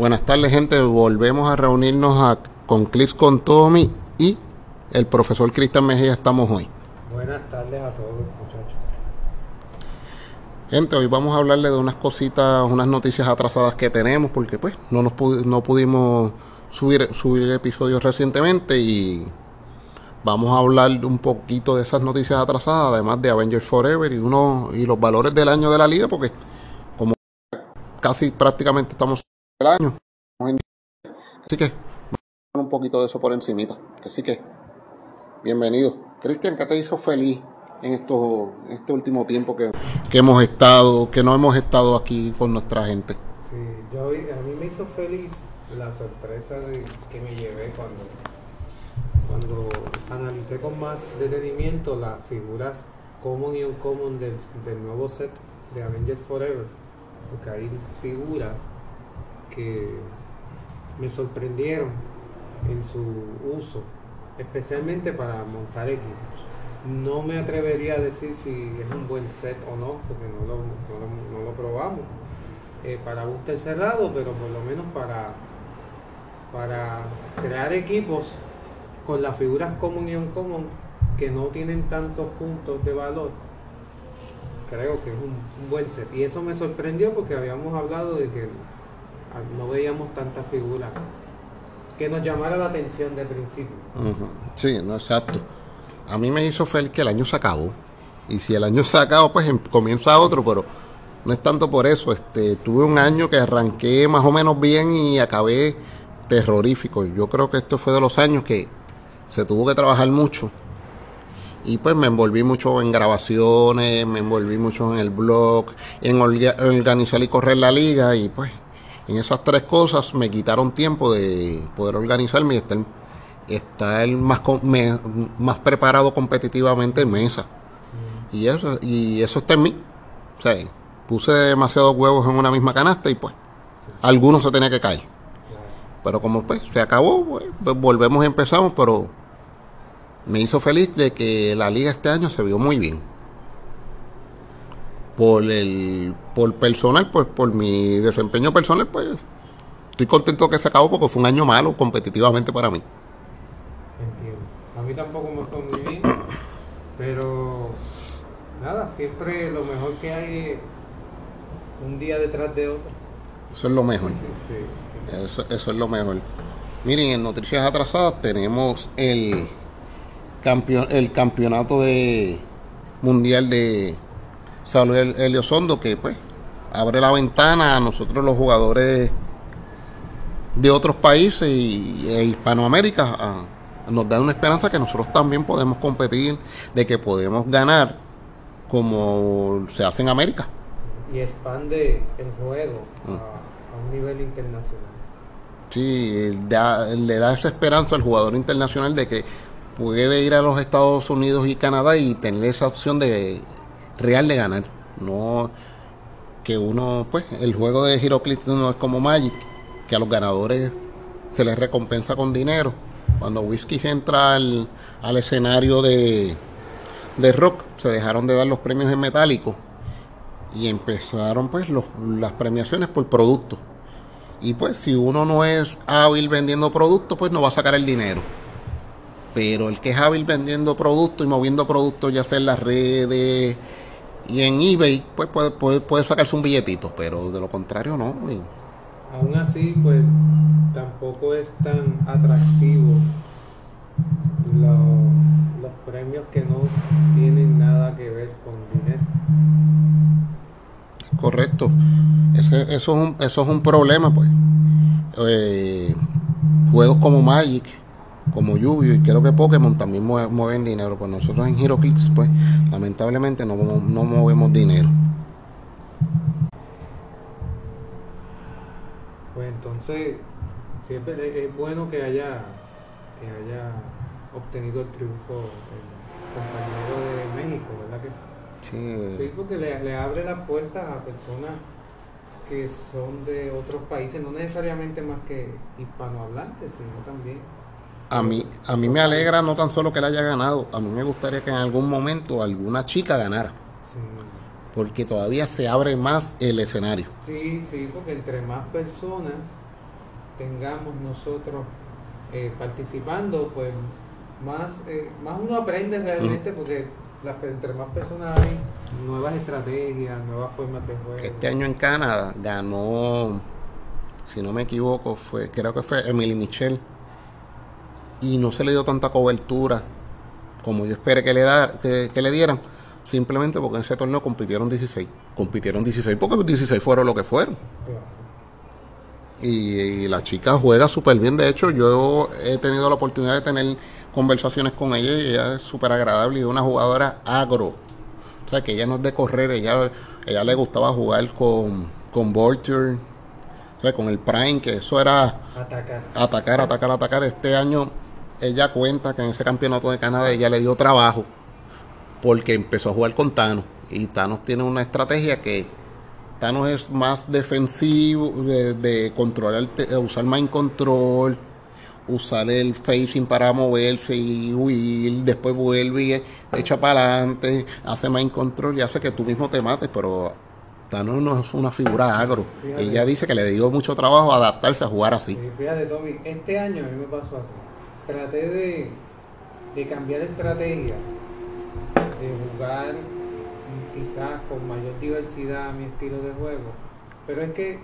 Buenas tardes, gente. Volvemos a reunirnos a- con Clips con Tommy y el profesor Cristian Mejía. Estamos hoy. Buenas tardes a todos, muchachos. Gente, hoy vamos a hablarle de unas cositas, unas noticias atrasadas que tenemos, porque pues no nos pudi- no pudimos subir, subir episodios recientemente y vamos a hablar un poquito de esas noticias atrasadas, además de Avengers Forever y uno y los valores del año de la liga, porque como casi prácticamente estamos el año, así que un poquito de eso por encimita. Así que bienvenido. Cristian, ¿qué te hizo feliz en estos, este último tiempo que, que hemos estado, que no hemos estado aquí con nuestra gente? Sí, yo, a mí me hizo feliz la sorpresa que me llevé cuando, cuando analicé con más detenimiento las figuras common y uncommon del, del nuevo set de Avengers Forever. Porque hay figuras que me sorprendieron en su uso, especialmente para montar equipos. No me atrevería a decir si es un buen set o no, porque no lo, no lo- probamos eh, para booster cerrado, pero por lo menos para, para crear equipos con las figuras common y uncommon que no tienen tantos puntos de valor. Creo que es un, buen set. Y eso me sorprendió porque habíamos hablado de que no veíamos tantas figuras que nos llamara la atención de principio. Sí, no, exacto. A mí me hizo feliz que el año se acabó. Y si el año se acabó, pues em- comienza otro, pero no es tanto por eso. Este, tuve un año que arranqué más o menos bien y acabé terrorífico. Yo creo que esto fue de los años que se tuvo que trabajar mucho. Y pues me envolví mucho en grabaciones, me envolví mucho en el blog, en orga- organizar y correr la liga y pues en esas tres cosas me quitaron tiempo de poder organizarme y estar, estar más, me- más preparado competitivamente en mesa. Y eso, y eso está en mí. O sea, puse demasiados huevos en una misma canasta y pues algunos se tenía que caer. Pero como pues se acabó, pues, pues, volvemos y empezamos, pero me hizo feliz de que la liga este año se vio muy bien. Por el por personal, pues por mi desempeño personal, pues estoy contento que se acabó porque fue un año malo competitivamente para mí. Entiendo. A mí tampoco me fue muy bien, pero nada, siempre lo mejor que hay es un día detrás de otro. Eso es lo mejor. Sí, sí. Eso, eso es lo mejor. Miren, en Noticias Atrasadas tenemos el, campeon, el campeonato de mundial de Salud Heliosondo que pues abre la ventana a nosotros los jugadores de otros países y, e Hispanoamérica a- nos da una esperanza que nosotros también podemos competir, de que podemos ganar como se hace en América. Y expande el juego Mm. a, a un nivel internacional. Sí, da- le da esa esperanza al jugador internacional de que puede ir a los Estados Unidos y Canadá y tener esa opción de real de ganar. No que uno, pues, el juego de Heroclix no es como Magic, que a los ganadores se les recompensa con dinero. Cuando Whiskey entra al, al escenario de, de rock, se dejaron de dar los premios en metálico y empezaron pues los- las premiaciones por producto. Y pues si uno no es hábil vendiendo productos, pues no va a sacar el dinero. Pero el que es hábil vendiendo productos y moviendo productos, ya sea en las redes y en eBay, pues puede, puede, puede sacarse un billetito. Pero de lo contrario, no. Y Aún así, pues tampoco es tan atractivo lo- los premios que no tienen nada que ver con dinero. Correcto. Ese- eso, es un, eso es un problema, pues. Eh, juegos como Magic, como Yu-Gi-Oh! y creo que Pokémon también mue- mueven dinero. Pues nosotros en HeroClix, pues, lamentablemente no, no movemos dinero. Pues entonces, siempre es- es bueno que haya, que haya obtenido el triunfo el compañero de México, ¿verdad que sí? Sí, Sí, porque le, le abre las puertas a personas que son de otros países, no necesariamente más que hispanohablantes, sino también. A mí, a mí me alegra no tan solo que él haya ganado, a mí me gustaría que en algún momento alguna chica ganara, Sí, porque todavía se abre más el escenario. sí, sí, porque entre más personas tengamos nosotros eh, participando, pues más, eh, más uno aprende realmente porque las, entre más personas hay, nuevas estrategias, nuevas formas de juego. Este año en Canadá ganó, si no me equivoco, fue creo que fue Emily Michel y no se le dio tanta cobertura como yo esperé que le, da, que, le dieran, simplemente porque en ese torneo compitieron 16. Compitieron 16 porque los 16 fueron lo que fueron. Y, la chica juega súper bien. De hecho, yo he tenido la oportunidad de tener conversaciones con ella y ella es súper agradable y una jugadora agro. O sea, que ella no es de correr, ella, ella le gustaba jugar con, con Vulture, o sea, con el Prime, que eso era atacar, atacar, atacar. atacar. Este año ella cuenta que en ese campeonato de Canadá ella le dio trabajo porque empezó a jugar con Thanos. Y Thanos tiene una estrategia que Thanos es más defensivo, de, controlar, usar mind control, usar el facing para moverse y huir, después vuelve y echa para adelante, hace mind control y hace que tú mismo te mates, pero Thanos no es una figura agro. Ella dice que le dio mucho trabajo adaptarse a jugar así. fíjate, Tommy, este año a mí me pasó así traté de, de cambiar estrategia, de jugar quizás con mayor diversidad mi estilo de juego, pero es que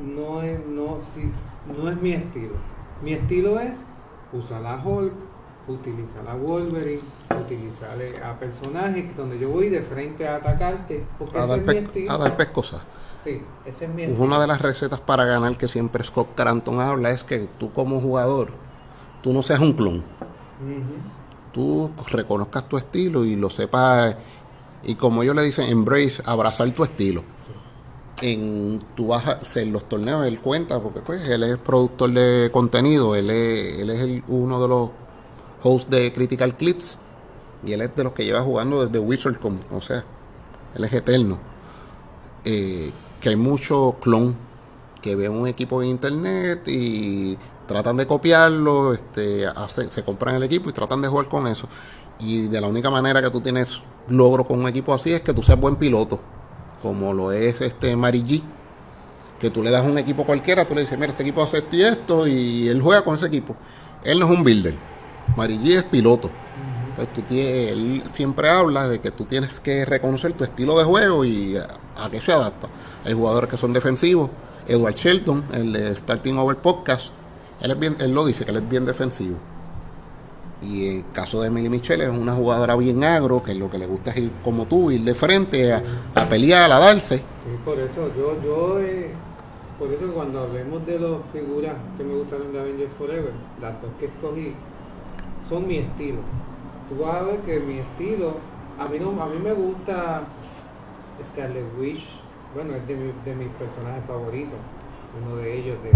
no es, no, si, no es mi estilo. Mi estilo es usar la Hulk, utilizar la Wolverine, utilizar a personajes donde yo voy de frente a atacarte, porque a, dar, a dar pescosas. Sí, ese es mi estilo. Una de las recetas para ganar que siempre Scott Cranton habla es que tú como jugador tú no seas un clon. Tú reconozcas tu estilo y lo sepas, y como ellos le dicen, embrace, abrazar tu estilo. En, tú vas en los torneos, él cuenta, porque pues él es productor de contenido, él es, él es el, uno de los hosts de Critical Clips, y él es de los que lleva jugando desde Wizard, o sea, él es eterno. Eh, que hay mucho clon que ve un equipo en internet y tratan de copiarlo, este, se compran el equipo y tratan de jugar con eso. Y de la única manera que tú tienes logro con un equipo así es que tú seas buen piloto, como lo es este Mari G, que tú le das un equipo cualquiera, tú le dices, mira, este equipo hace esto y esto, y él juega con ese equipo. Él no es un builder, Mari G es piloto. Pues tú tienes, él siempre habla de que tú tienes que reconocer tu estilo de juego y a, a qué se adapta. Hay jugadores que son defensivos. Edward Shelton, el de Starting Over Podcast, él, es bien, él lo dice, que él es bien defensivo. Y el caso de Emily Michelle es una jugadora bien agro, que lo que le gusta es ir como tú, ir de frente, a, pelear, a darse. Sí, por eso, yo, yo eh, por eso cuando hablemos de las figuras que me gustaron de Avengers Forever, las dos que escogí son mi estilo. Tú vas a ver que mi estilo, a mí no, a mí me gusta Scarlet Witch, bueno, es de, mi, de mis personajes favoritos, uno de ellos de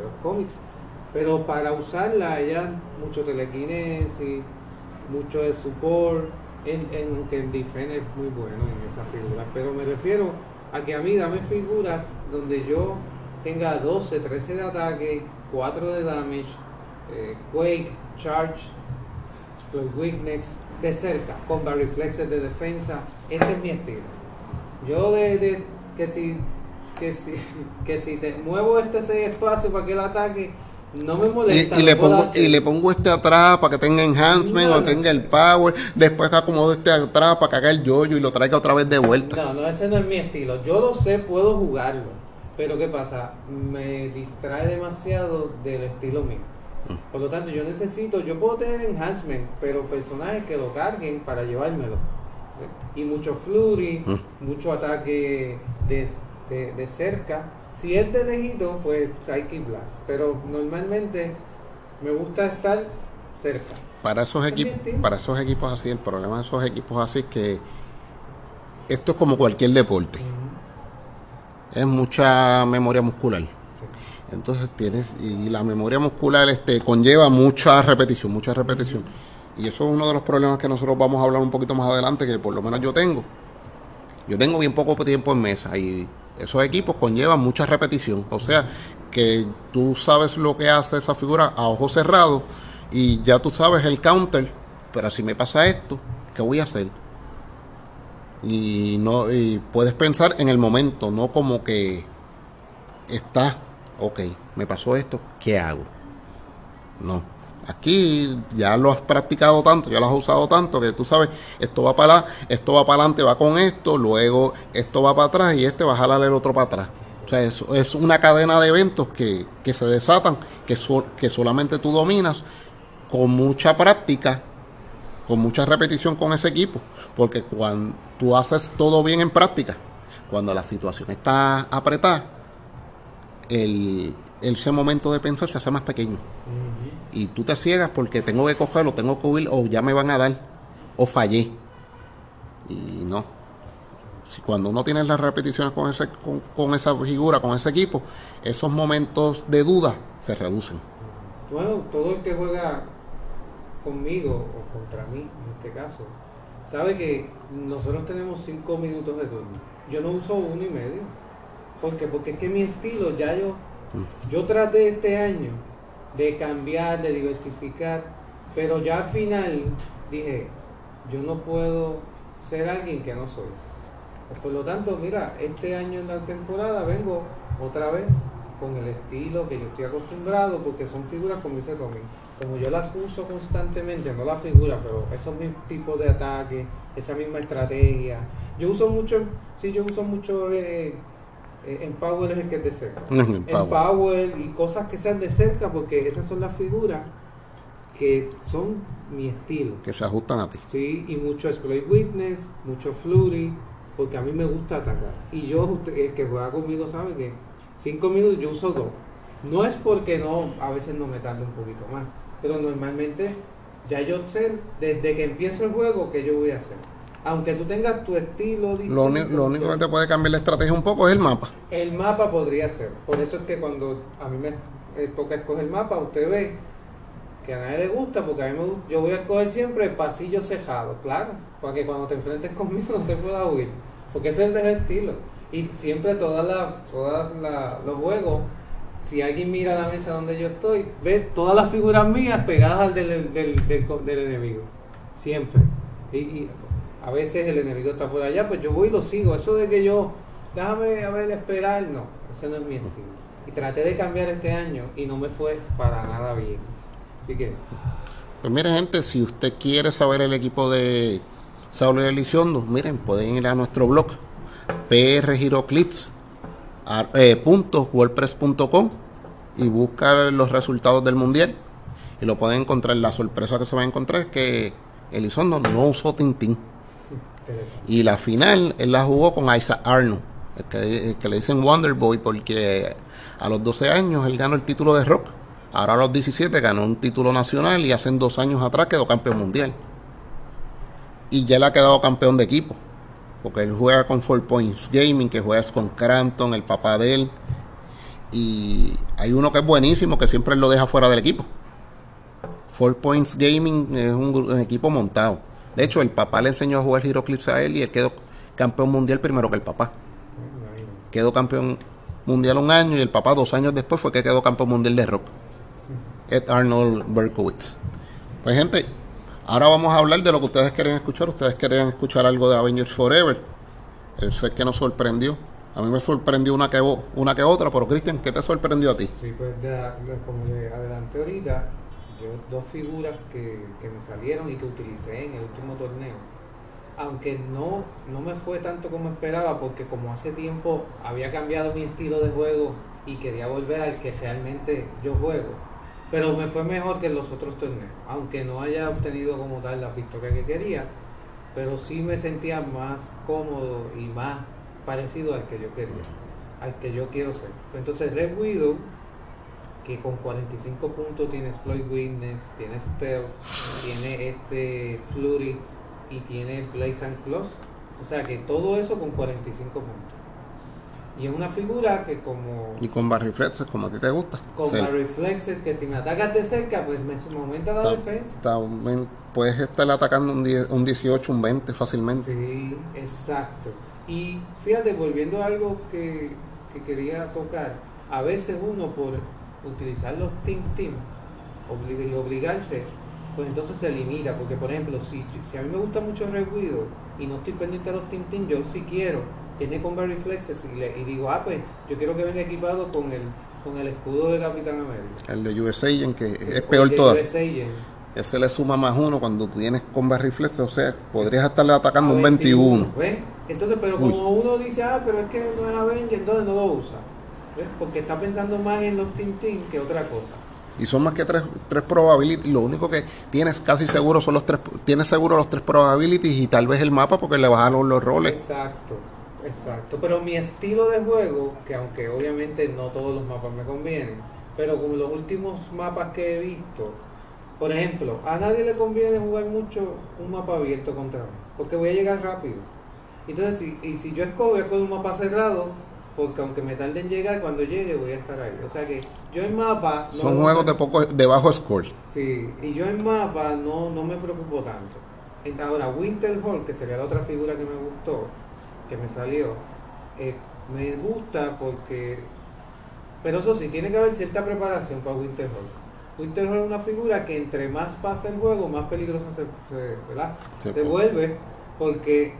los cómics. Pero para usarla, ella mucho telequinesis, mucho de support, en, en, que el es muy bueno en esa figura. Pero me refiero a que a mí dame figuras donde yo tenga 12, 13 de ataque, 4 de damage, eh, quake, charge, weakness, de cerca, con reflexes de defensa. Ese es mi estilo. Yo de, de que si que si, que si te muevo este espacio para que él ataque, no me molesta. Y, le, pongo, y le pongo este atrás para que tenga enhancement o tenga el power. Después acomodo este atrás para que haga el yoyo y lo traiga otra vez de vuelta. No, no, ese no es mi estilo. Yo lo sé, puedo jugarlo. Pero ¿qué pasa? Me distrae demasiado del estilo mío. Mm. Por lo tanto, yo necesito, yo puedo tener enhancement, pero personajes que lo carguen para llevármelo. Y mucho flurry, mm. mucho ataque de de, cerca. Si es de lejito, pues Psychic Blast. Pero normalmente me gusta estar cerca. Para esos equipos, para esos equipos así, el problema de esos equipos así es que esto es como cualquier deporte. Es mucha memoria muscular. Entonces tienes, y la memoria muscular este, conlleva mucha repetición, mucha repetición. Y eso es uno de los problemas que nosotros vamos a hablar un poquito más adelante, que por lo menos yo tengo. Yo tengo bien poco tiempo en mesa y esos equipos conllevan mucha repetición. O sea, que tú sabes lo que hace esa figura a ojos cerrados y ya tú sabes el counter, pero si me pasa esto, ¿qué voy a hacer? Y no y puedes pensar en el momento, no como que estás ok, me pasó esto, ¿qué hago? No. Aquí ya lo has practicado tanto, ya lo has usado tanto que tú sabes, esto va para esto va para adelante, va con esto, luego esto va para atrás y este va a jalar el otro para atrás. O sea, es, es una cadena de eventos que, que se desatan, que, que solamente tú dominas con mucha práctica, con mucha repetición con ese equipo, porque cuando tú haces todo bien en práctica, cuando la situación está apretada, el, ese momento de pensar se hace más pequeño. Y tú te ciegas porque tengo que cogerlo, tengo que huir, o ya me van a dar, o fallé. Y no. Si cuando uno tiene las repeticiones con, ese, con, esa figura, con ese equipo, esos momentos de duda se reducen. Bueno, todo el que juega conmigo o contra mí, en este caso, sabe que nosotros tenemos cinco minutos de turno. Yo no uso uno y medio. ¿Por qué? Porque es que mi estilo ya yo yo traté este año de cambiar, de diversificar, pero ya al final dije, yo no puedo ser alguien que no soy. Por lo tanto, mira, este año en la temporada vengo otra vez con el estilo que yo estoy acostumbrado, porque son figuras como dice Tommy. Como yo las uso constantemente, no las figuras, pero esos mismos tipos de ataque, esa misma estrategia. Yo uso mucho, sí, yo uso mucho eh, en Power es el que es de cerca. en, Power. y cosas que sean de cerca, porque esas son las figuras que son mi estilo. Que se ajustan a ti. Sí, y mucho exploit witness, mucho flurry, porque a mí me gusta atacar. Y yo, el que juega conmigo sabe que cinco minutos yo uso dos. No es porque no, a veces no me tarde un poquito más, pero normalmente ya yo sé desde que empiezo el juego que yo voy a hacer aunque tú tengas tu estilo Lo, único que te puede cambiar la estrategia un poco es el mapa. El mapa podría ser. Por eso es que cuando a mí me eh, toca escoger el mapa, usted ve que a nadie le gusta, porque a mí me gusta, yo voy a escoger siempre el pasillo cejado, claro, para que cuando te enfrentes conmigo no se pueda huir, porque ese es el estilo. Y siempre todas todas los juegos, si alguien mira la mesa donde yo estoy, ve todas las figuras mías pegadas al del, del, del, enemigo. Siempre. y a veces el enemigo está por allá, pues yo voy y lo sigo. Eso de que yo, déjame a ver, esperar, no, ese no es mi estilo. Y traté de cambiar este año y no me fue para nada bien. Así que. Pues mire, gente, si usted quiere saber el equipo de Saulo Elizondo, miren, pueden ir a nuestro blog, prgiroclits.wordpress.com eh, y buscar los resultados del mundial. Y lo pueden encontrar. La sorpresa que se va a encontrar es que Elizondo no usó Tintín. Y la final, él la jugó con Isaac Arnold, que, le dicen Wonder Boy, porque a los 12 años él ganó el título de rock. Ahora a los 17 ganó un título nacional y hace dos años atrás quedó campeón mundial. Y ya le ha quedado campeón de equipo. Porque él juega con Four Points Gaming, que juega con Cranton, el papá de él. Y hay uno que es buenísimo, que siempre lo deja fuera del equipo. Four Points Gaming es un equipo montado. De hecho, el papá le enseñó a jugar Giroclips a él y él quedó campeón mundial primero que el papá. Quedó campeón mundial un año y el papá dos años después fue que quedó campeón mundial de rock. Ed Arnold Berkowitz. Pues gente, ahora vamos a hablar de lo que ustedes quieren escuchar. Ustedes querían escuchar algo de Avengers Forever. Eso es que nos sorprendió. A mí me sorprendió una que, una que otra, pero Cristian, ¿qué te sorprendió a ti? Sí, pues como de adelante ahorita, dos figuras que, me salieron y que utilicé en el último torneo. Aunque no, no me fue tanto como esperaba, porque como hace tiempo había cambiado mi estilo de juego y quería volver al que realmente yo juego. Pero me fue mejor que en los otros torneos, aunque no haya obtenido como tal la victoria que quería, pero sí me sentía más cómodo y más parecido al que yo quería, al que yo quiero ser. Entonces Red Widow que con 45 puntos tiene Exploit Witness, tiene Stealth, tiene este Flurry y tiene Blaze and Close. O sea que todo eso con 45 puntos. Y es una figura que como... Y con bar reflexes, como a ti te gusta. Con bar reflexes, que si me atacas de cerca, pues me, aumenta la defensa. puedes estar atacando un, un 18, un 20 fácilmente. Sí, exacto. Y fíjate, volviendo a algo que, que quería tocar, a veces uno por utilizar los Team Team y obligarse, pues entonces se limita. Porque, por ejemplo, si, si a mí me gusta mucho Red Widow y no estoy pendiente de los Team Team, yo sí quiero, tiene con Reflexes y, le, y digo, ah, pues yo quiero que venga equipado con el con el escudo de Capitán América. El de USA Agent, que Sí, es peor el todavía. Ese le suma más uno cuando tienes combat reflex, o sea, podrías estarle atacando A un 21. ¿ves? Entonces, pero Uy. como uno dice, ah, pero es que no es Avenger, entonces no lo usa. ¿Ves? Porque está pensando más en los Team que otra cosa. Y son más que tres, tres probabilities. Lo único que tienes casi seguro son los tres. Tienes seguro los tres probabilities y tal vez el mapa porque le bajaron los roles. Exacto, exacto. Pero mi estilo de juego, que aunque obviamente no todos los mapas me convienen, pero como los últimos mapas que he visto, por ejemplo, a nadie le conviene jugar mucho un mapa abierto contra mí, porque voy a llegar rápido. Entonces, si, y si yo escojo, coger un mapa cerrado, porque aunque me tarde en llegar, cuando llegue voy a estar ahí. O sea que yo en mapa... no Son juegos de poco de bajo score. Sí, y yo en mapa no, no me preocupo tanto. Ahora, Winter Hall, que sería la otra figura que me gustó, que me salió, eh, me gusta porque... Pero eso sí, tiene que haber cierta preparación para Winter Hall. Winter Hall es una figura que entre más pasa el juego, más peligrosa se, se- ¿verdad? Se se pone. vuelve porque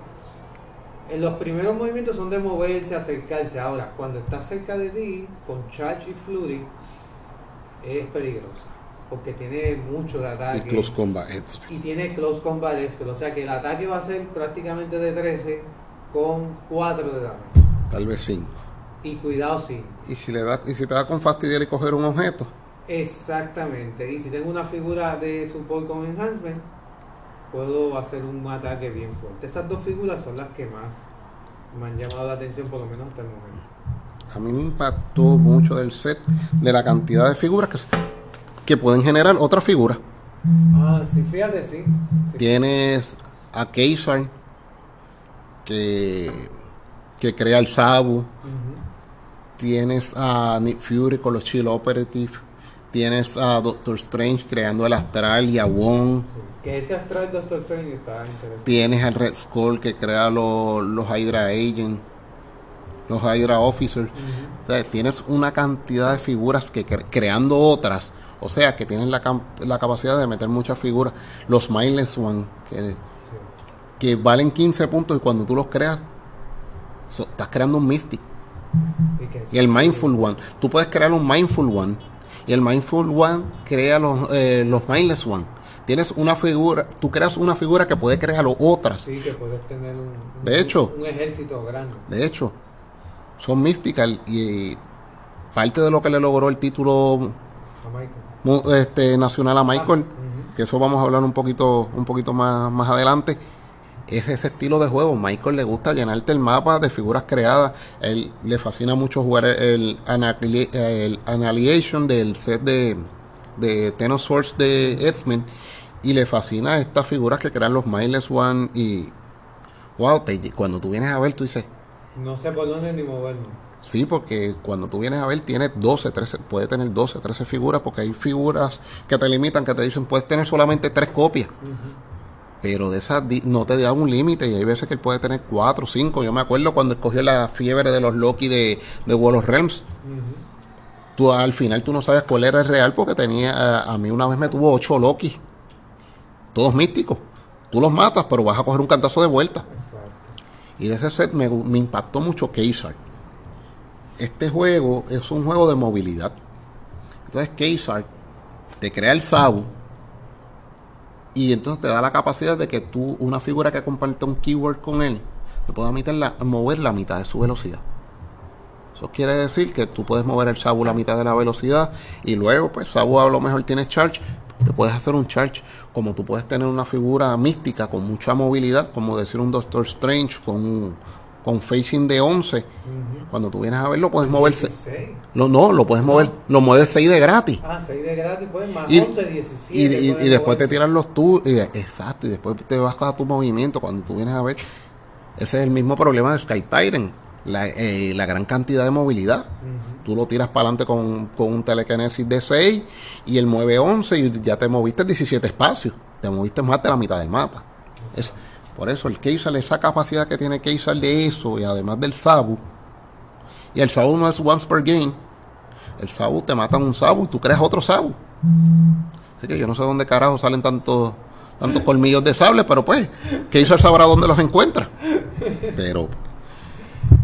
en los primeros movimientos son de moverse, acercarse. Ahora, cuando está cerca de ti, con Charge y Flurry, es peligrosa. Porque tiene mucho de Y ataque. close combat. es- Y tiene close combat spell, O sea que el ataque va a ser prácticamente de 13 con 4 de daño. Tal vez 5. Y cuidado 5. Y si le das, y si te da con fastidiar y coger un objeto, Exactamente. Y si tengo una figura de support con enhancement, puedo hacer un ataque bien fuerte. Esas dos figuras son las que más me han llamado la atención, por lo menos hasta el momento. a mí me impactó mucho del set de la cantidad de figuras que, que pueden generar otra figura. Ah, sí, fíjate, sí. sí. Tienes a Keisar que, que crea el Sabu. Tienes a Nick Fury con los Chill Operative. Tienes a Doctor Strange creando el Astral y a Wong. Sí. Que ese astral Doctor Strange está interesante. Tienes al Red Skull que crea los, los Hydra Agents, los Hydra Officers. Ujú. O sea, tienes una cantidad de figuras que cre- creando otras. O sea, que tienes la, la capacidad de meter muchas figuras. Los Mindless One, que, Sí. que valen 15 puntos y cuando tú los creas, so- estás creando un Mystic. Sí, que Y el. Mindful One. Tú puedes crear un Mindful One. Y el Mindful One crea los, eh, los Mindless One. Tienes una figura, tú creas una figura que puede crear otras. Sí, que puedes tener un, un- De hecho. un ejército grande. De hecho, son Mystical y parte de lo que le logró el título A este, nacional a Michael, Ah, que eso vamos a hablar un poquito, un poquito más, más adelante, es ese estilo de juego. Michael le gusta llenarte el mapa de figuras creadas. Él le fascina mucho jugar el, el Annihilation del set de, de Ten of Swords de X-Men. Y le fascina estas figuras que crean los Mindless One. Y wow, te- cuando tú vienes a ver, tú dices, No sé por dónde ni moverme. Sí, porque cuando tú vienes a ver, tiene 12, 13, puede tener 12, 13 figuras, porque hay figuras que te limitan, que te dicen, puedes tener solamente 3 copias, pero de esas no te da un límite, y hay veces que él puede tener 4, 5. Yo me acuerdo cuando escogió la fiebre de los Loki de, de Wall of Realms, tú al final tú no sabes cuál era el real, porque tenía, a, a mí una vez me tuvo 8 Loki, todos místicos. Tú los matas, pero vas a coger un cantazo de vuelta. Exacto. Y de ese set me, me impactó mucho Keysar. Este juego es un juego de movilidad. Entonces Keysar te crea el Sabu y entonces te da la capacidad de que tú, una figura que comparte un keyword con él, te pueda meter la- mover la mitad de su velocidad. Eso quiere decir que tú puedes mover el Sabu la mitad de la velocidad y luego, pues Sabu a lo mejor tiene charge, le puedes hacer un charge, como tú puedes tener una figura mística con mucha movilidad, como decir un Doctor Strange con, con facing de 11. Ujú. Cuando tú vienes a verlo, puedes moverse. 16. Lo, no, lo puedes mover, lo mueves 6 de gratis. Ah, 6 de gratis, pues más Y, 11, y, 17. y- y después te tiran los tú, y, exacto, y después te vas a tu movimiento cuando tú vienes a ver. Ese es el mismo problema de Sky Tyrant, la, eh, la gran cantidad de movilidad. Tú lo tiras para adelante con, con un telekinesis de 6 y él mueve 11 y ya te moviste 17 espacios. Te moviste más de la mitad del mapa. Es, por eso el Keisar, esa capacidad que tiene Keisar de eso y además del Sabu. Y el Sabu no es once per game. El Sabu te matan un Sabu y tú creas otro Sabu. Así que yo no sé dónde carajo salen tantos tantos colmillos de sable, pero pues Keisar sabrá dónde los encuentra. Pero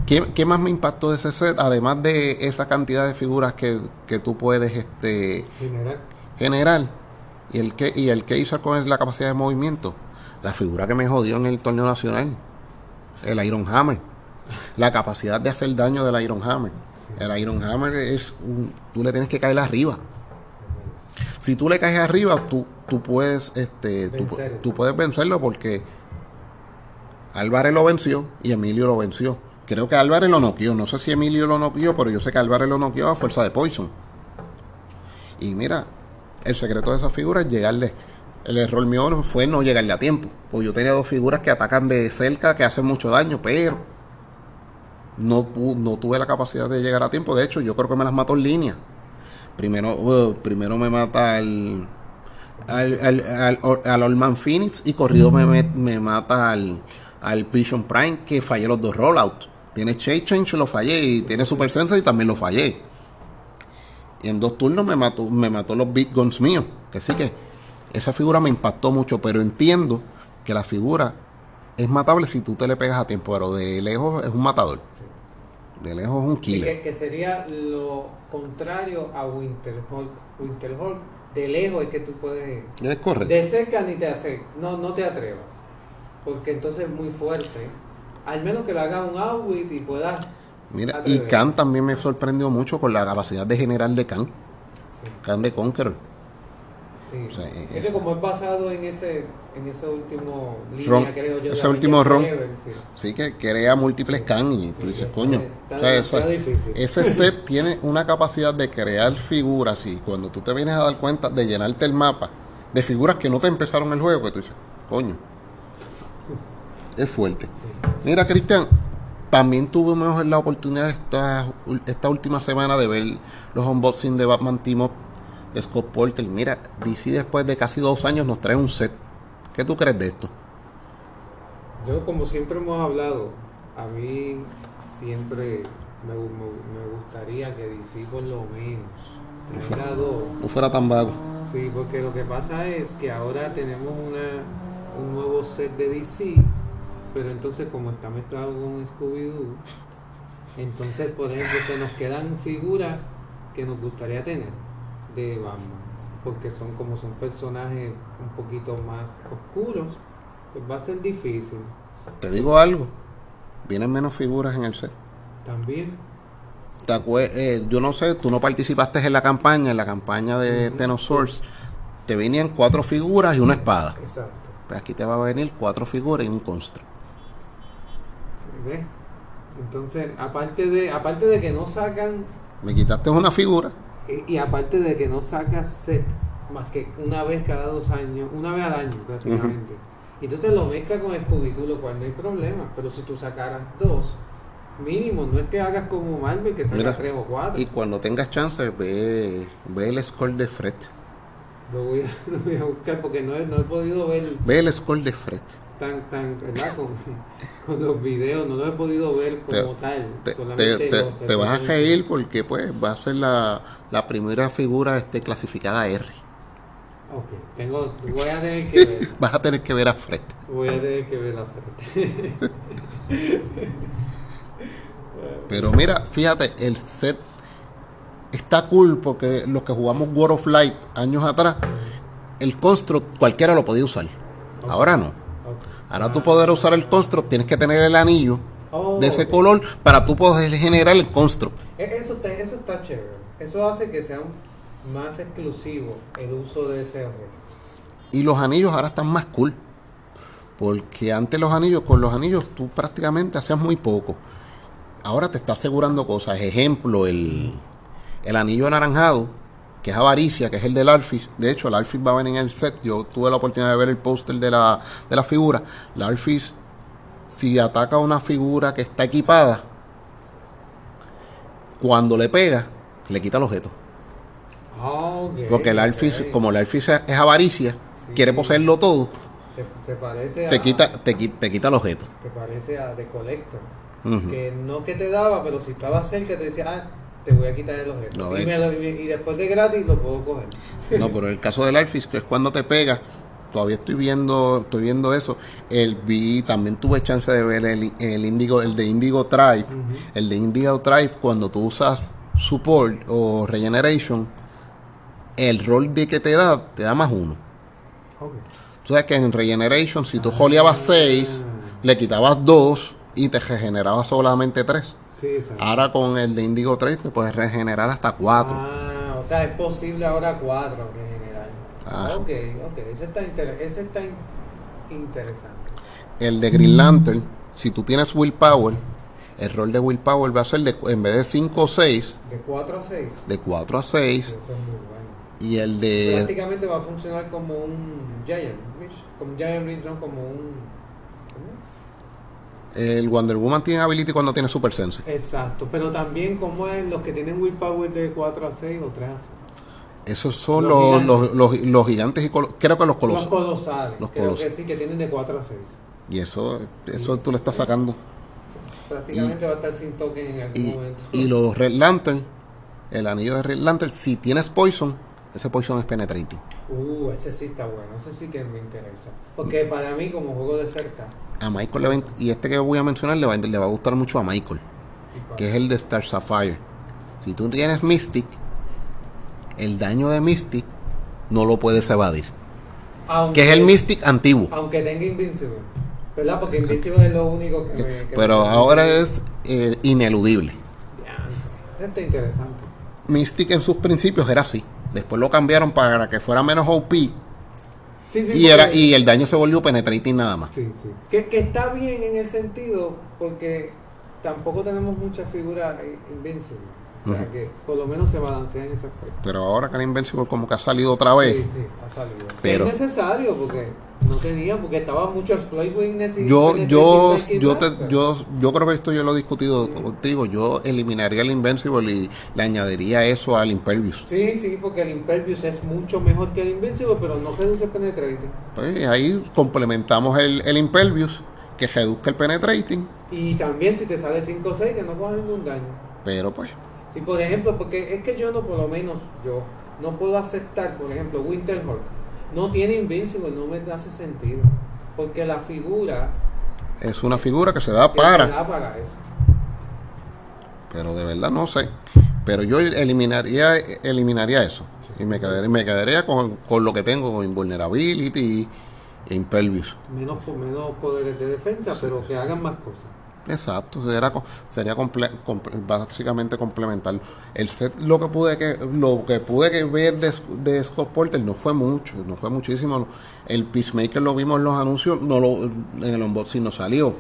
¿Qué, qué más me impactó de ese set? Además de esa cantidad de figuras que, que tú puedes este, General. generar y el que y el que hizo con la capacidad de movimiento, la figura que me jodió en el torneo nacional, el Iron Hammer, la capacidad de hacer daño del Iron Hammer. El Iron Hammer es un, tú le tienes que caer arriba. Si tú le caes arriba, tú, tú puedes este tú, tú puedes vencerlo porque Álvarez lo venció y Emilio lo venció. Creo que Álvarez lo noqueó. No sé si Emilio lo noqueó, pero yo sé que Álvarez lo noqueó a fuerza de Poison. Y mira, el secreto de esa figura es llegarle. El error mío fue no llegarle a tiempo. Pues yo tenía dos figuras que atacan de cerca, que hacen mucho daño, pero no, no tuve la capacidad de llegar a tiempo. De hecho, yo creo que me las mató en línea. Primero, uh, primero me mata al, al, al, al, al Old Phoenix y corrido me, met- me mata al, al Vision Prime que fallé los dos rollouts. Tiene Chase Change, lo fallé, y tiene Super Sense y también lo fallé. Y en dos turnos me mató, me mató los Big Guns míos. Que sí que esa figura me impactó mucho, pero entiendo que la figura es matable si tú te le pegas a tiempo, pero de lejos es un matador. De lejos es un killer. que, que sería lo contrario a Winterhawk. Winterhawk, de lejos es que tú puedes... Es correcto. De cerca ni te hace, no, no te atrevas. Porque entonces es muy fuerte. Al menos que le hagas un outwit y puedas... Mira, y. Khan también me sorprendió mucho con la capacidad de general de Khan. Sí, Khan de Conqueror. sí. O sea, es que como es basado en ese, en ese último línea, Ron, creo yo. ese último ron. Sí. Sí, que crea múltiples Khan y tú dices, coño. está o sea, difícil. ese set tiene una capacidad de crear figuras y cuando tú te vienes a dar cuenta de llenarte el mapa de figuras que no te empezaron el juego, que tú dices, coño. Es fuerte. Mira, Cristian, también tuvimos la oportunidad esta, esta última semana de ver los unboxing de Batman Up de Scott Porter. Mira, DC después de casi dos años nos trae un set. ¿Qué tú crees de esto? Yo, como siempre hemos hablado, a mí siempre me, gu- me- me gustaría que DC por lo menos trajera dos. No fuera tan vago. Sí, porque lo que pasa es que ahora tenemos una, un nuevo set de DC, pero entonces como está mezclado con Scooby-Doo, entonces por ejemplo se nos quedan figuras que nos gustaría tener de Batman, porque son como son personajes un poquito más oscuros, pues va a ser difícil. Te digo algo. Vienen menos figuras en el set. También, ¿Te eh, yo no sé, tú no participaste en la campaña, en la campaña de Tenosaurus. Te venían cuatro figuras y una espada. exacto. Pues aquí te va a venir cuatro figuras y un construct. ¿Sí ¿Ves? Entonces, aparte de, aparte de que no sacan Me quitaste una figura. Y, y aparte de que no sacas set más que una vez cada dos años, una vez al año prácticamente. Entonces lo mezcla con Scooby-Doo, lo cual no hay problema. Pero si tú sacaras dos, mínimo, no es que hagas como Marvel que saca Mira, tres o cuatro. Y cuando tengas chance, ve, ve el score de Fred. Lo, voy a, lo voy a buscar porque no he, no he podido ver Ve el score de Fred. Tan, tan, ¿verdad? Con, con los videos, no lo he podido ver como tal. te- te- te- los te vas a reír porque pues va a ser la, la primera figura este, clasificada R. Ok, tengo, voy a tener que ver. Vas a tener que ver a Fred. Voy a tener que ver la frente. Pero mira, fíjate, el set está cool porque los que jugamos World of Light años atrás, el construct cualquiera lo podía usar. Ahora no. Ahora tú poder usar el construct tienes que tener el anillo Oh, de ese color para tú poder generar el construct. E- Eso está, eso está chévere. Eso hace que sea más exclusivo el uso de ese objeto. Y los anillos ahora están más cool. Porque antes los anillos, con los anillos tú prácticamente hacías muy poco. Ahora te está asegurando cosas. Ejemplo, el, el anillo anaranjado, que es avaricia, que es el del Alphys. De hecho, el Alphys va a venir en el set. Yo tuve la oportunidad de ver el póster de la, de la figura. El Alphys, si ataca a una figura que está equipada, cuando le pega, le quita el objeto. Ah, Porque el ok. como el Alphys es avaricia, Sí. quiere poseerlo todo, se, se parece a, te quita, te, qui- te quita el objeto. te parece a The Collector. Que no que te daba, pero si estaba cerca te decía, ah, te voy a quitar el objeto. No, y, es- me lo- y después de gratis lo puedo coger. No, pero el caso del Alphys, que es cuando te pega, todavía estoy viendo, estoy viendo eso. El vi, también tuve chance de ver el, el Indigo, el de Indigo Drive. El de Indigo Drive, cuando tú usas support o regeneration, el rol de que te da, te da más uno. Ok. Tú sabes que en regeneration, si tú joleabas 6, le quitabas 2 y te regeneraba solamente 3. Sí, exacto. Ahora con el de Indigo 3 te puedes regenerar hasta 4. Ah, o sea, es posible ahora cuatro en general. Ajá. Ok, ok, ese está, inter- ese está in- interesante. El de Green Lantern, si tú tienes willpower, el rol de willpower va a ser de, en vez de 5 o 6, De 4 a 6. de 4 a Eso 6. es muy bueno. Y el de. Prácticamente va a funcionar como un Giant como un Giant Reach, no como un... El Wonder Woman tiene ability cuando tiene Super Sense. Exacto, pero también como es los que tienen willpower de 4 a 6 o 3 a 6. Esos son Los los, gigantes. los, los, gigantes y colo- creo que los colosales, Los creo colosos. que sí, que tienen de 4 a 6. Y eso, eso tú le estás sacando. Prácticamente va a estar sin token en algún Y, momento. y los Red Lantern, el anillo de Red Lantern, si tienes Poison, ese Poison es penetrating. Uh, ese sí está bueno, ese sí que me interesa. Porque para mí, como juego de cerca, A Michael le va, y este que voy a mencionar le va, le va a gustar mucho a Michael, que es el de Star Sapphire. Si tú tienes Mystic, el daño de Mystic no lo puedes evadir. aunque, Que es el Mystic antiguo. Aunque tenga Invincible, ¿verdad? Porque Invincible es lo único que me. que Pero me- ahora es eh, ineludible. Está interesante. Mystic en sus principios era así. Después lo cambiaron para que fuera menos OP. Sí, sí, Y, era, y el daño se volvió penetrating nada más. Sí, sí. Que, que está bien en el sentido, porque tampoco tenemos muchas figuras eh, Invincible. O sea, que por lo menos se balancea en ese aspecto. Pero ahora que el Invincible como que ha salido otra vez. Sí, sí, ha salido. Pero- es necesario porque no tenía, porque estaba mucho exploit weakness y Yo, yo, yo, te, yo, yo creo que esto yo lo he discutido contigo. Yo eliminaría el Invincible y le añadiría eso al Impervious. Sí, sí, porque el Impervious es mucho mejor que el Invincible, pero no reduce penetrating. Pues ahí complementamos el, el Impervious, que reduzca el penetrating, Y también si te sale 5 o 6, que no coja ningún daño. pero pues, Sí, por ejemplo, porque es que yo no, por lo menos yo, no puedo aceptar, por ejemplo, Winterhawk no tiene Invincible, no me hace sentido. Porque la figura es una figura que se da que se para. da para eso. pero de verdad no sé. Pero yo eliminaría, eliminaría eso. Y me quedaría, me quedaría con, con lo que tengo, con Invulnerability e Impervious. Menos, menos poderes de defensa, pero que hagan más cosas. Exacto, sería, co- sería comple- comple- básicamente complementarlo. El set, lo que pude que lo que pude que ver de, de Scott Porter no fue mucho, no fue muchísimo. El Peacemaker lo vimos en los anuncios, no lo, en el unboxing no salió.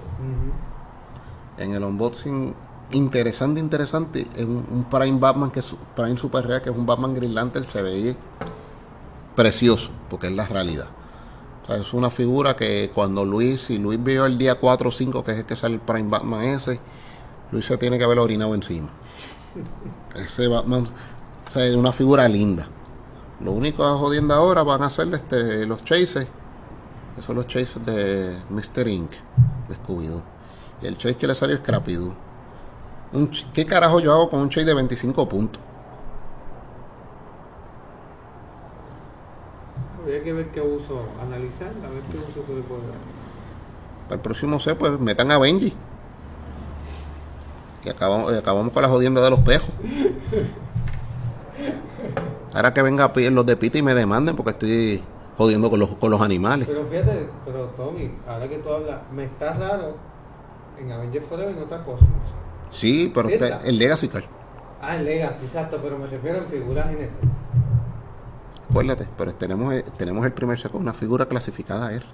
En el unboxing interesante, interesante, es un, un Prime Batman que es Prime Super Rare, que es un Batman Green Lantern, se ve precioso, porque es la realidad. O sea, es una figura que cuando Luis, si Luis vio el día 4 o 5, que es el que sale el Prime Batman ese, Luis se tiene que haber orinado encima. Ese Batman, o sea, es una figura linda. Lo único a jodiendo ahora van a ser este, los chases. Esos son los chases de Mr. Inc. de. Y el chase que le salió es Scrappy-Doo. ¿Qué carajo yo hago con un chase de 25 puntos? Que ver qué uso, analizar, a ver qué uso se le puede dar. Para el próximo set, pues metan a Benji. Que acabamos, eh, acabamos con la jodienda de los pejos. Ahora que venga los de Pita y me demanden porque estoy jodiendo con los, con los animales. Pero fíjate, pero Tommy, ahora que tú hablas, me está raro en Avengers Forever y no está Cosmos. Sí, pero Sí está. el Legacy Card. Ah, en Legacy, exacto, pero me refiero en figuras generales. Acuérdate, pero tenemos, el- tenemos el primer set con una figura clasificada R.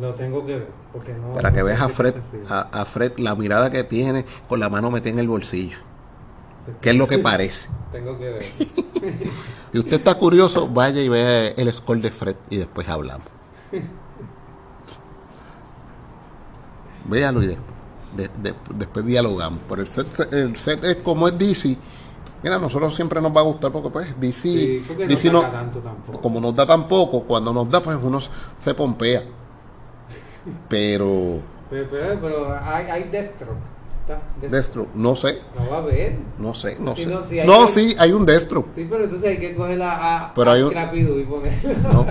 Lo tengo que ver, porque no... Para que no veas a Fred, a, a Fred, la mirada que tiene con la mano metida en el bolsillo. ¿Qué es lo que parece? Tengo que ver. Y usted está curioso, vaya y vea el score de Fred y después hablamos. Véalo y después, de- de- después dialogamos. Pero el set, el set es como es DC. Mira, a nosotros siempre nos va a gustar porque pues DC, Sí, porque no DC saca tanto tampoco. como nos da tan poco, cuando nos da pues uno se pompea. Pero Pero, pero, pero hay, hay Deathstroke. Deathstroke. Destro, no sé, No va a ver. no sé, no Si sé. no, si hay no, sí, hay un Destro. Sí, pero entonces hay que coger a, a, Pero a hay un- y ponerlo. No,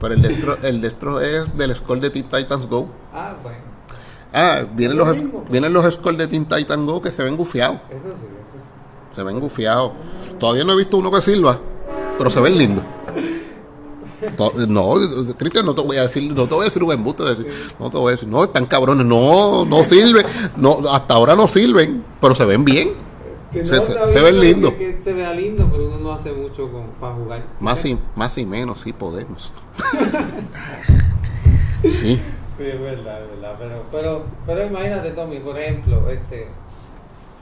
Pero el destro, el destro es del score de Teen Titans Go. Ah, bueno. Ah, vienen los, vienen los scores de Teen Titans Go que se ven gufiados. Eso sí. Se ven gufiados. Todavía no he visto uno que sirva, pero se ven lindos. No, Cristian, no te voy a decir, no te voy a decir un embuste, no te voy a decir, no, están cabrones, no, no sirven, no, hasta ahora no sirven, pero se ven bien, Se- ven lindos. que- que se vea lindo, pero uno no hace mucho con, para jugar. más y, más y menos, sí podemos. Sí, Sí, es verdad, es verdad. Pero, pero, pero imagínate, Tommy, por ejemplo, este,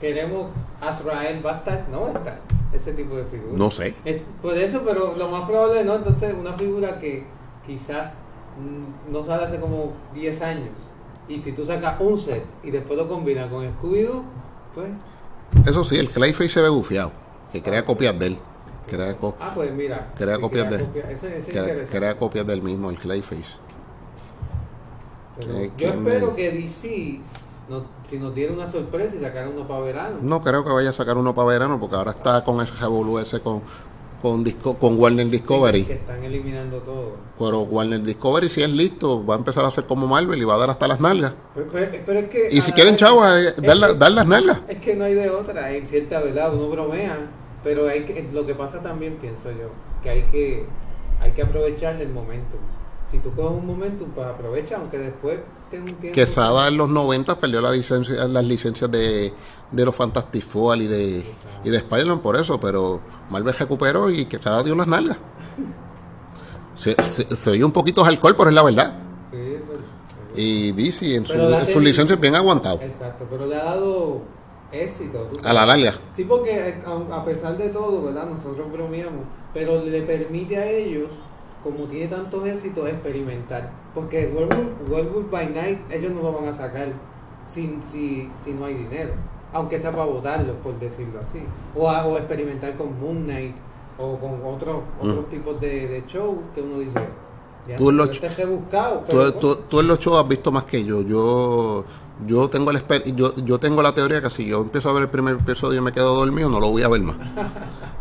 queremos Azrael, ¿va a estar? No va a estar. Ese tipo de figura. no sé. Por eso, pero lo más probable no, entonces una figura que quizás no sale hace como 10 años. Y si tú sacas un set y después lo combinas con Scooby-Doo, pues, Eso sí, el Clayface se ve gufiado, que crea copias de él, crea, co- ah, pues mira. Crea sí, copias crea de- copia- Eso, eso es crea, crea copias del mismo, el Clayface. Pero yo espero me- que DC, no- si nos diera una sorpresa y sacara uno para verano. No creo que vaya a sacar uno para verano, porque ahora está con ese revolú ese con, con, Disco- con Warner Discovery. Que están eliminando todo. Pero Warner Discovery, si es listo, va a empezar a hacer como Marvel y va a dar hasta las nalgas. Pero, pero- pero es que. Y si quieren, chavos, eh, dar, la- dar las nalgas. Es que no hay de otra, en cierta verdad, uno bromea, pero hay que, lo que pasa también, pienso yo, que hay que, hay que aprovechar el momento. Si tú coges un momento, pues aprovecha, aunque después. Quesada en los 90 perdió la licencia, las licencias de, de los Fantastic Four y de, y de Spider-Man por eso, pero Marvel recuperó y Quesada dio las nalgas. Se, se, se oye un poquito alcohol, pero es la verdad. Sí, es verdad. Y DC en, su, en sus licencias bien aguantado. Exacto, pero le ha dado éxito. tú A la larga. Sí, porque eh, a a pesar de todo, ¿verdad? Nosotros bromeamos, pero le permite a ellos, como tiene tantos éxitos, experimentar. Porque Werewolf, by Night, ellos no lo van a sacar sin, si, si no hay dinero. Aunque sea para votarlo, por decirlo así. O, o experimentar con Moon Knight o con otros otros tipos de, de show que uno dice. Ya, Mm. Tú en los este Tú, tú- tú en los shows has visto más que yo. Yo yo tengo, el, yo, yo tengo la teoría que si yo empiezo a ver el primer episodio y me quedo dormido, no lo voy a ver más.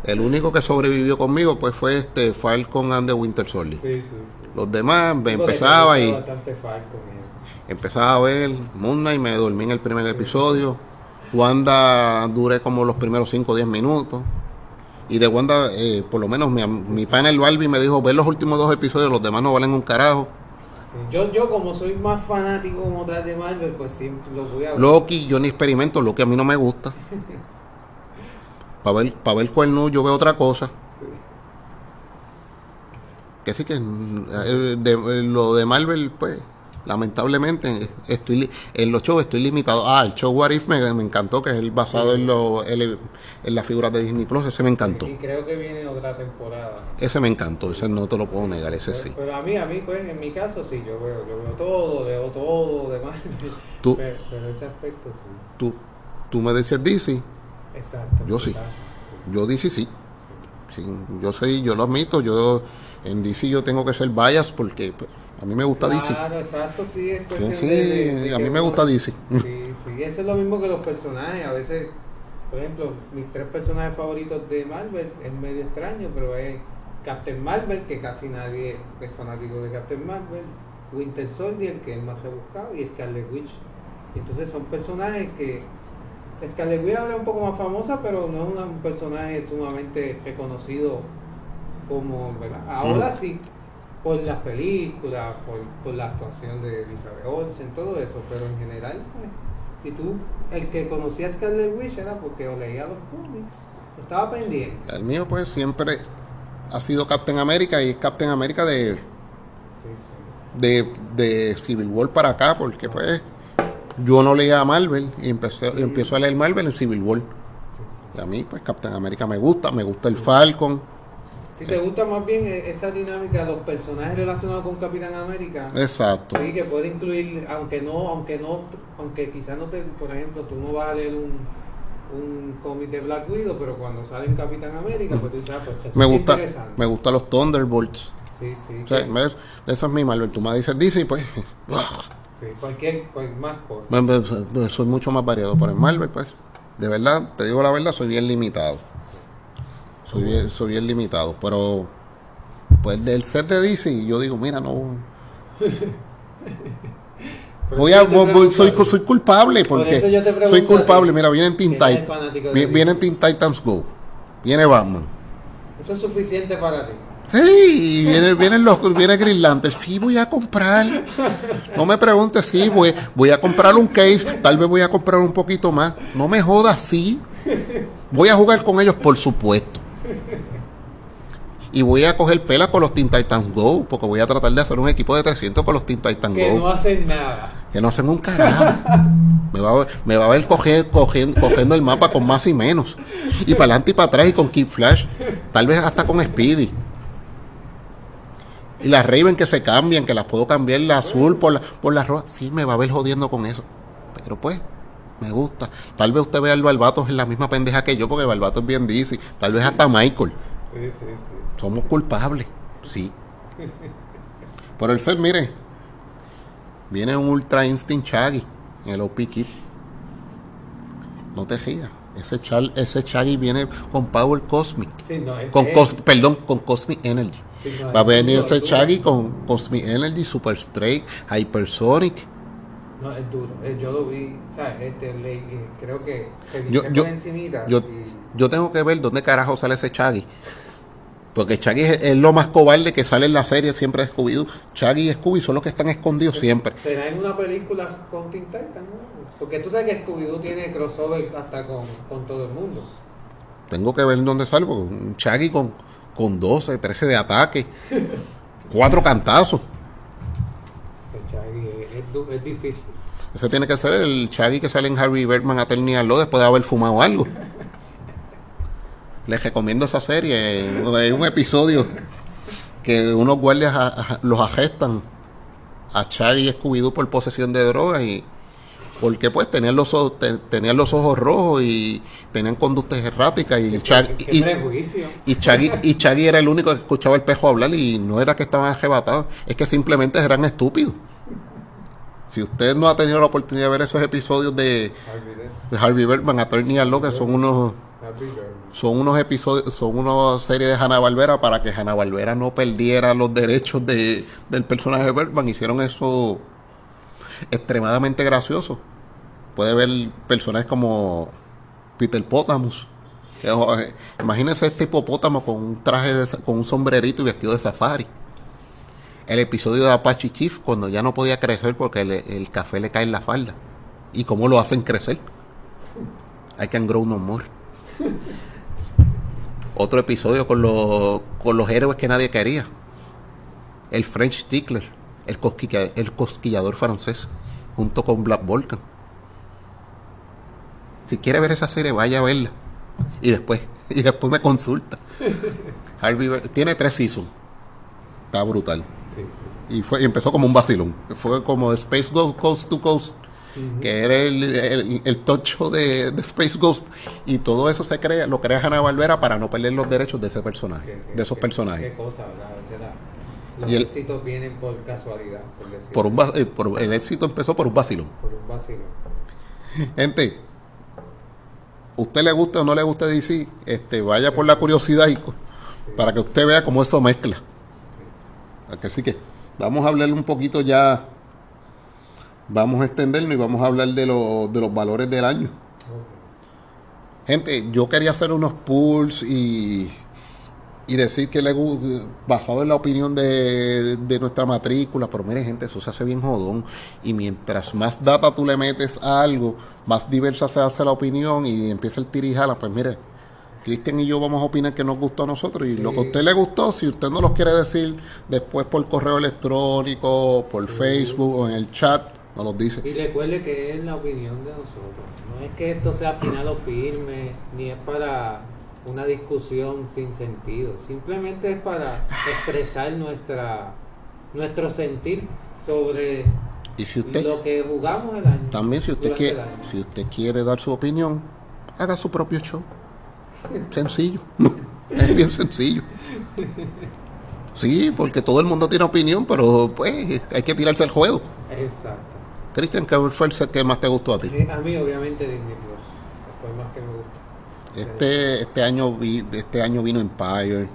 El único que sobrevivió conmigo pues fue este Falcon and the Winter Soldier. Sí, sí, sí. Los demás me empezaba y empezaba a ver Moon Knight, me dormí en el primer episodio. Wanda duré como los primeros 5 o 10 minutos. Y de Wanda, eh, por lo menos mi, mi pana el Barbie me dijo, ver los últimos dos episodios, los demás no valen un carajo. Sí, Yo, yo como soy más fanático como tal de Marvel, pues sí, lo voy a ver. Loki, yo ni experimento, Loki a mí no me gusta. Para ver, para ver cuerno yo veo otra cosa. Que sí que eh, de- eh, lo de Marvel, pues, lamentablemente, estoy en los shows estoy limitado. Ah, el show What If me, me encantó, que es el basado en, lo, el- en las figuras de Disney Plus, ese me encantó. Y creo que viene otra temporada. Ese me encantó, ese no te lo puedo negar, ese sí. Pero a mí, a mí, pues, en mi caso sí, yo veo, yo veo todo, leo todo de Marvel. Tú- Pero, pero ese aspecto sí. Tú, tú me decías DC, Exacto. Yo sí. caso, sí, yo DC sí. sí. Sí, yo soy, yo lo admito, yo en DC yo tengo que ser bias porque pues, a mí me gusta DC. Claro, exacto, sí, es Sí, cuestión sí, de- de- de a mí me gusta DC. Sí, sí, eso es lo mismo que los personajes. A veces, por ejemplo, mis tres personajes favoritos de Marvel es medio extraño, pero es Captain Marvel, que casi nadie es fanático de Captain Marvel, Winter Soldier, que es más rebuscado, y Scarlet Witch. Entonces son personajes que. Scarlet Witch ahora es un poco más famosa, pero no es un personaje sumamente reconocido como. ¿verdad? Ahora Ujú. sí, por las películas, por, por la actuación de Elizabeth Olsen, todo eso, pero en general, pues, si tú, el que conocía a Scarlet Witch era porque o leía los cómics, estaba pendiente. El mío pues siempre ha sido Captain America y es Captain America de, Sí, sí. de, de Civil War para acá porque pues yo no leía Marvel y empecé, y empiezo a leer Marvel en Civil War. sí, sí. Y a mí pues Captain America me gusta, me gusta el Falcon. Si te gusta más bien e- esa dinámica de los personajes relacionados con Capitán América, Exacto. sí, que puede incluir, aunque no, aunque no, aunque quizás no te, por ejemplo, tú no vas a leer un, un cómic de Black Widow, pero cuando sale en Capitán América, pues tú dices, ah, pues Me gusta, interesante. me gustan los Thunderbolts. Sí, sí. O sea, que- ¿ves? Eso es mi Marvel. Tú me dices DC, pues sí, cualquier, cual- más cosas. Me- me- me- soy mucho más variado, pero en Marvel, pues, de verdad, te digo la verdad, soy bien limitado. Soy bien, soy bien limitado, pero Pues del set de DC, yo digo, mira, no. Voy a, voy- soy, soy culpable Por porque yo te soy culpable. Mira, vienen Teen Titans, fanático de vi- DC. vienen Teen Titans Go, viene Batman. Eso es suficiente para ti. Sí, vienen, vienen los, viene Green Lantern. Sí, voy a comprar. No me preguntes, sí, voy, voy a comprar un case. Tal vez voy a comprar un poquito más. No me jodas, sí. Voy a jugar con ellos, por supuesto. Y voy a coger pela con los Teen Titans Go, porque voy a tratar de hacer un equipo de 300 con los Teen Titans Que Go. no hacen nada. Que no hacen un carajo. Me va a ver, me va a ver coger, cogiendo, cogiendo el mapa con más y menos. Y para adelante y para atrás y con Kid Flash. Tal vez hasta con Speedy. Y las Raven que se cambian, que las puedo cambiar la azul por la, por la roja. Sí, me va a ver jodiendo con eso. Pero pues, me gusta. Tal vez usted vea al Barbatos en la misma pendeja que yo, porque Barbatos es bien dice. Tal vez hasta Michael. Sí, sí, sí. Somos culpables, sí. Por el ser, mire, viene un Ultra Instinct Shaggy en el OP Kit. No te rías. Ese, chal, ese Shaggy viene con Power Cosmic. Sí, no, Con cos- perdón, con Cosmic Energy. no, Va a venir ese. Shaggy con Cosmic Energy, Super Straight, Hypersonic. No, es duro. Eh, Yo lo vi, o sea, este, le, eh, creo que Yo, yo, encimita yo, y- yo tengo que ver dónde carajo sale ese Shaggy. Porque Shaggy es, es lo más cobarde que sale en la serie siempre de Scooby-Doo. Shaggy y Scooby son los que están escondidos siempre. ¿Será en una película con Teen Titans? Porque tú sabes que Scooby-Doo tiene crossover hasta con, con todo el mundo. Tengo que ver dónde sale, porque un Shaggy con, con 12, 13 de ataque, cuatro cantazos. Es, difícil. Ese tiene que ser el Shaggy que sale en Harry Bergman a Law después de haber fumado algo. Les recomiendo esa serie. Hay un episodio que unos guardias a- a- los arrestan a Shaggy y Scooby-Doo por posesión de drogas y porque pues tenían los ojos, te- tenían los ojos rojos y tenían conductas erráticas y, Qué y- y y era el único que escuchaba el pejo hablar y no era que estaban arrebatados, es que simplemente eran estúpidos. Si usted no ha tenido la oportunidad de ver esos episodios de, Harvey de Harvey Birdman, Attorney at Law, que son unos son unos episodios, son una serie de Hanna Barbera para que Hanna Barbera no perdiera los derechos de, del personaje de Birdman. Hicieron eso extremadamente gracioso. Puede ver personajes como Peter Potamus. Imagínense este hipopótamo con un traje, de con un sombrerito y vestido de safari. El episodio de Apache Chief cuando ya no podía crecer porque el, el café le cae en la falda. ¿Y cómo lo hacen crecer? I can grow no more otro episodio con los, con los héroes que nadie quería. El French Tickler, el, cosquilla- el cosquillador francés, junto con Black Volcan. Si quiere ver esa serie, vaya a verla. Y después, y después me consulta. Harvey tiene tres seasons. Está brutal. Sí, sí. Y fue, y empezó como un vacilón. Fue como Space Ghost Coast to Coast, que era el, el, el tocho de, de Space Ghost. Y todo eso se crea, lo crea Hanna Barbera para no perder los derechos de ese personaje, Qué- de esos qué- personajes. Qué cosa, los Y el- éxitos vienen por casualidad, por. Por un, eh, por- el éxito empezó por un vacilón. por un vacilo. Gente, usted le gusta o no le gusta DC, este, vaya por la curiosidad y para que usted vea cómo eso mezcla. Así que vamos a hablar un poquito ya, vamos a extendernos y vamos a hablar de, lo- de los valores del año. Gente, yo quería hacer unos pools y, y decir que le basado en la opinión de, de nuestra matrícula, pero mire gente, eso se hace bien jodón y mientras más data tú le metes a algo, más diversa se hace la opinión y empieza el tirijala, pues mire, Cristian y yo vamos a opinar que nos gustó a nosotros y lo que a usted le gustó, si usted no lo quiere decir después por correo electrónico, por Facebook o en el chat, nos lo dice. Y recuerde que es la opinión de nosotros. No es que esto sea final o firme, ni es para una discusión sin sentido. Simplemente es para expresar nuestra nuestro sentir sobre Y si usted lo que jugamos el año. También si usted quiere, si usted quiere dar su opinión, haga su propio show. Sencillo. Es bien sencillo. Sí, porque todo el mundo tiene opinión, pero pues hay que tirarse el juego. Exacto. Cristian, ¿qué fue el set que más te gustó a ti? Eh, A mí obviamente Disney Plus fue el más que me gustó. Este, este año vi, este año vino Empire,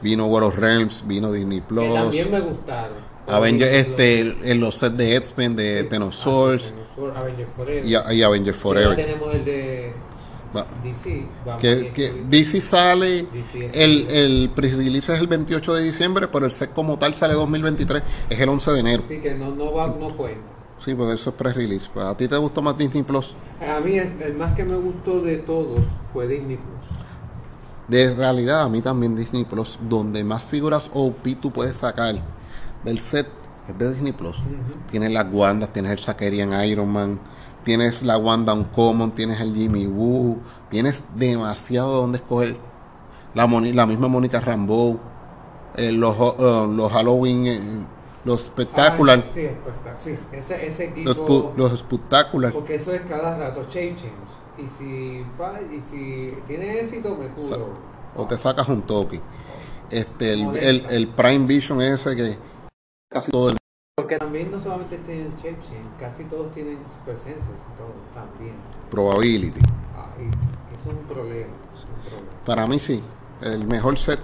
vino World of Realms, vino Disney Que Plus, también me gustaron. Avengers, Los- este, en los sets de X-Men de Sí. Tenosaurs Ah, Avengers Forever. y, y ahora Forever. tenemos el de Va- DC. vamos, Que, que DC sale, DC el, el pre-release es el 28 de diciembre, pero el set como tal sale 2023, es el 11 de enero. Sí, que no, no, va, no cuenta. Sí, porque eso es pre-release. ¿A ti te gusta más Disney Plus? A mí el, el más que me gustó de todos fue Disney Plus. De realidad, a mí también Disney Plus, donde más figuras OP tú puedes sacar del set es de Disney Plus. Tienes las Wandas, tienes el Sakarian Iron Man, tienes la Wanda Uncommon, tienes el Jimmy Woo, tienes demasiado donde escoger. La, Moni- la misma Mónica Rambeau, eh, los, uh, los Halloween, eh, los Spectacular, Ah, sí, espectacular. Sí, ese, ese los, los Spectacular. Porque eso es cada rato change change. Y si, va- y si tiene éxito, me curo. o te sacas un toque. Este, el, el, el Prime Vision ese que casi todo el Porque también no solamente tienen change, casi todos tienen presencias y todo también. probability. Ah, y eso es un problema. Es un problema. Para mí sí, el mejor set